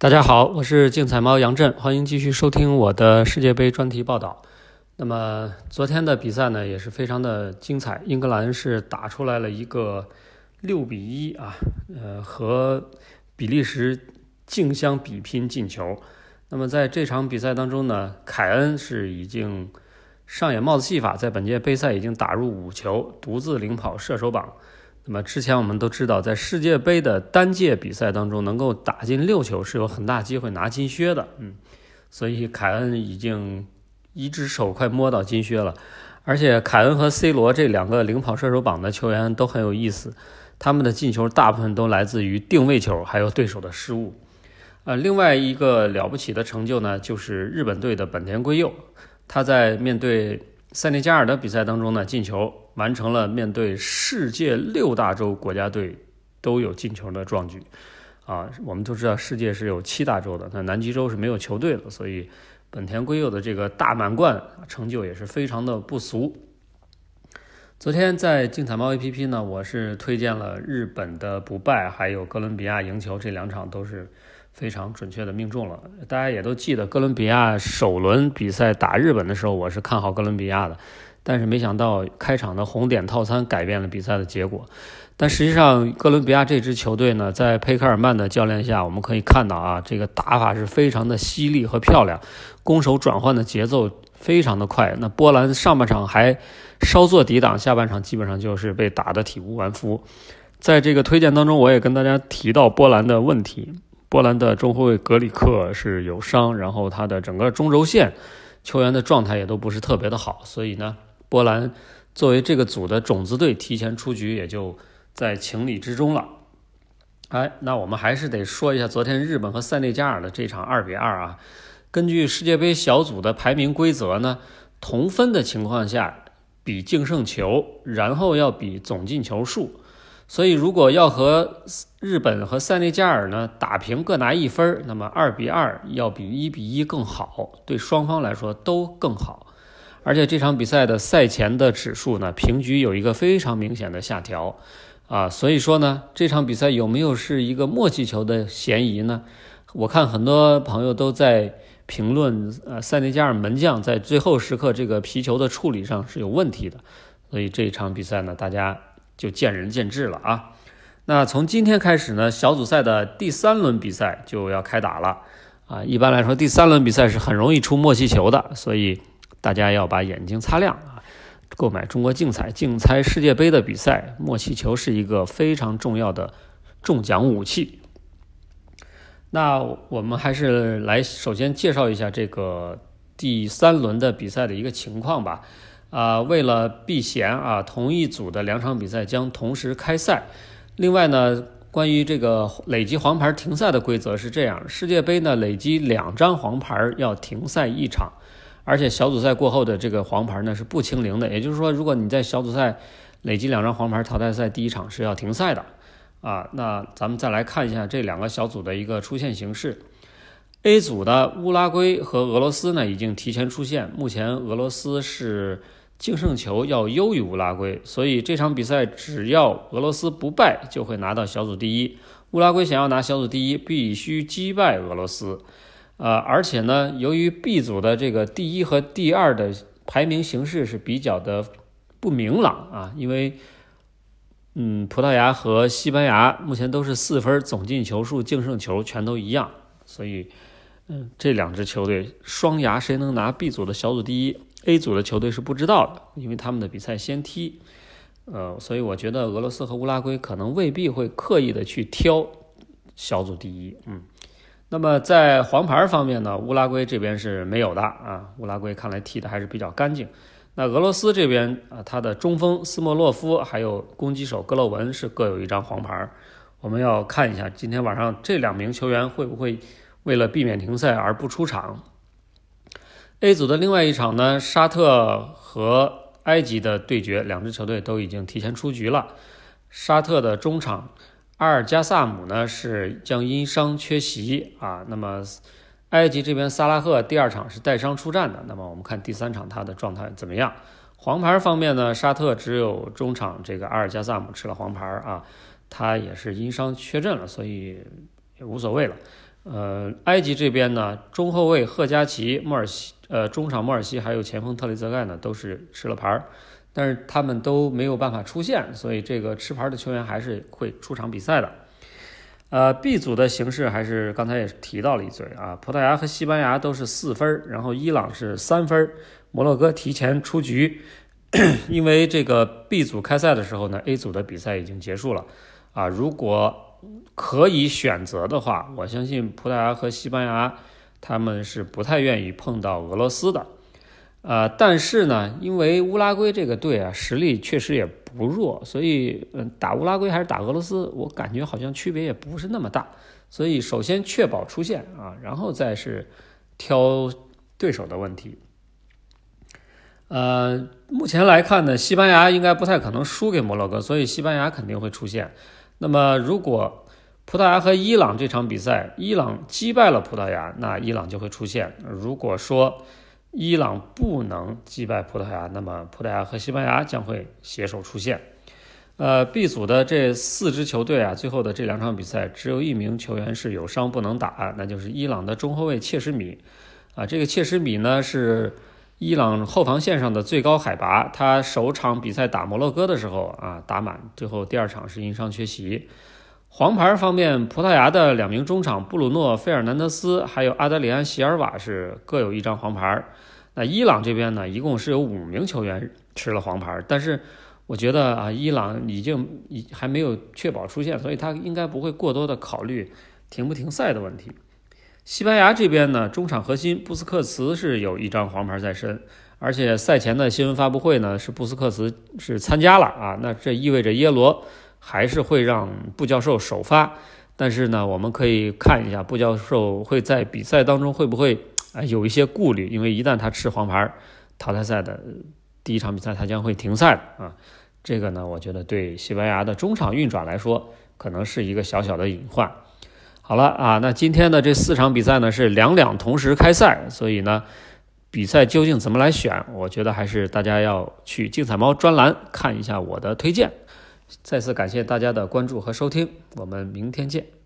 大家好，我是竞彩猫杨震，欢迎继续收听我的世界杯专题报道。那么昨天的比赛呢，也是非常的精彩，英格兰是打出来了一个六比一啊，呃，和比利时竞相比拼进球。那么在这场比赛当中呢，凯恩是已经上演帽子戏法，在本届杯赛已经打入五球，独自领跑射手榜。那么之前我们都知道，在世界杯的单届比赛当中，能够打进六球是有很大机会拿金靴的，嗯，所以凯恩已经一只手快摸到金靴了。而且凯恩和 C 罗这两个领跑射手榜的球员都很有意思，他们的进球大部分都来自于定位球，还有对手的失误。呃，另外一个了不起的成就呢，就是日本队的本田圭佑，他在面对塞内加尔的比赛当中呢进球。完成了面对世界六大洲国家队都有进球的壮举，啊，我们都知道世界是有七大洲的，那南极洲是没有球队的，所以本田圭佑的这个大满贯成就也是非常的不俗。昨天在竞彩猫 APP 呢，我是推荐了日本的不败，还有哥伦比亚赢球，这两场都是非常准确的命中了。大家也都记得哥伦比亚首轮比赛打日本的时候，我是看好哥伦比亚的。但是没想到开场的红点套餐改变了比赛的结果。但实际上，哥伦比亚这支球队呢，在佩克尔曼的教练下，我们可以看到啊，这个打法是非常的犀利和漂亮，攻守转换的节奏非常的快。那波兰上半场还稍作抵挡，下半场基本上就是被打得体无完肤。在这个推荐当中，我也跟大家提到波兰的问题：波兰的中后卫格里克是有伤，然后他的整个中轴线球员的状态也都不是特别的好，所以呢。波兰作为这个组的种子队，提前出局也就在情理之中了。哎，那我们还是得说一下昨天日本和塞内加尔的这场二比二啊。根据世界杯小组的排名规则呢，同分的情况下比净胜球，然后要比总进球数。所以如果要和日本和塞内加尔呢打平，各拿一分，那么二比二要比一比一更好，对双方来说都更好。而且这场比赛的赛前的指数呢，平局有一个非常明显的下调，啊，所以说呢，这场比赛有没有是一个默契球的嫌疑呢？我看很多朋友都在评论，呃，塞内加尔门将在最后时刻这个皮球的处理上是有问题的，所以这场比赛呢，大家就见仁见智了啊。那从今天开始呢，小组赛的第三轮比赛就要开打了，啊，一般来说第三轮比赛是很容易出默契球的，所以。大家要把眼睛擦亮啊！购买中国竞彩竞猜世界杯的比赛，默契球是一个非常重要的中奖武器。那我们还是来首先介绍一下这个第三轮的比赛的一个情况吧。啊，为了避嫌啊，同一组的两场比赛将同时开赛。另外呢，关于这个累积黄牌停赛的规则是这样：世界杯呢，累积两张黄牌要停赛一场。而且小组赛过后的这个黄牌呢是不清零的，也就是说，如果你在小组赛累积两张黄牌，淘汰赛第一场是要停赛的啊。那咱们再来看一下这两个小组的一个出线形势。A 组的乌拉圭和俄罗斯呢已经提前出线，目前俄罗斯是净胜球要优于乌拉圭，所以这场比赛只要俄罗斯不败就会拿到小组第一。乌拉圭想要拿小组第一，必须击败俄罗斯。呃，而且呢，由于 B 组的这个第一和第二的排名形势是比较的不明朗啊，因为，嗯，葡萄牙和西班牙目前都是四分，总进球数、净胜球全都一样，所以，嗯，这两支球队双牙谁能拿 B 组的小组第一？A 组的球队是不知道的，因为他们的比赛先踢，呃，所以我觉得俄罗斯和乌拉圭可能未必会刻意的去挑小组第一，嗯。那么在黄牌方面呢，乌拉圭这边是没有的啊。乌拉圭看来踢的还是比较干净。那俄罗斯这边啊，他的中锋斯莫洛夫还有攻击手戈洛文是各有一张黄牌。我们要看一下今天晚上这两名球员会不会为了避免停赛而不出场。A 组的另外一场呢，沙特和埃及的对决，两支球队都已经提前出局了。沙特的中场。阿尔加萨姆呢是将因伤缺席啊，那么埃及这边萨拉赫第二场是带伤出战的，那么我们看第三场他的状态怎么样？黄牌方面呢，沙特只有中场这个阿尔加萨姆吃了黄牌啊，他也是因伤缺阵了，所以也无所谓了。呃，埃及这边呢，中后卫赫加奇、莫尔西，呃，中场莫尔西还有前锋特雷泽盖呢，都是吃了牌儿，但是他们都没有办法出现，所以这个吃牌的球员还是会出场比赛的。呃，B 组的形式还是刚才也提到了一嘴啊，葡萄牙和西班牙都是四分，然后伊朗是三分，摩洛哥提前出局，因为这个 B 组开赛的时候呢，A 组的比赛已经结束了啊，如果。可以选择的话，我相信葡萄牙和西班牙他们是不太愿意碰到俄罗斯的，呃，但是呢，因为乌拉圭这个队啊实力确实也不弱，所以嗯，打乌拉圭还是打俄罗斯，我感觉好像区别也不是那么大。所以首先确保出线啊，然后再是挑对手的问题。呃，目前来看呢，西班牙应该不太可能输给摩洛哥，所以西班牙肯定会出线。那么，如果葡萄牙和伊朗这场比赛，伊朗击败了葡萄牙，那伊朗就会出现。如果说伊朗不能击败葡萄牙，那么葡萄牙和西班牙将会携手出现。呃，B 组的这四支球队啊，最后的这两场比赛，只有一名球员是有伤不能打，那就是伊朗的中后卫切什米。啊，这个切什米呢是。伊朗后防线上的最高海拔，他首场比赛打摩洛哥的时候啊打满，最后第二场是因伤缺席。黄牌方面，葡萄牙的两名中场布鲁诺·费尔南德斯还有阿德里安·席尔瓦是各有一张黄牌。那伊朗这边呢，一共是有五名球员吃了黄牌，但是我觉得啊，伊朗已经已还没有确保出线，所以他应该不会过多的考虑停不停赛的问题。西班牙这边呢，中场核心布斯克茨是有一张黄牌在身，而且赛前的新闻发布会呢，是布斯克茨是参加了啊，那这意味着耶罗还是会让布教授首发，但是呢，我们可以看一下布教授会在比赛当中会不会啊有一些顾虑，因为一旦他吃黄牌，淘汰赛的第一场比赛他将会停赛啊，这个呢，我觉得对西班牙的中场运转来说，可能是一个小小的隐患。好了啊，那今天的这四场比赛呢是两两同时开赛，所以呢，比赛究竟怎么来选？我觉得还是大家要去竞彩猫专栏看一下我的推荐。再次感谢大家的关注和收听，我们明天见。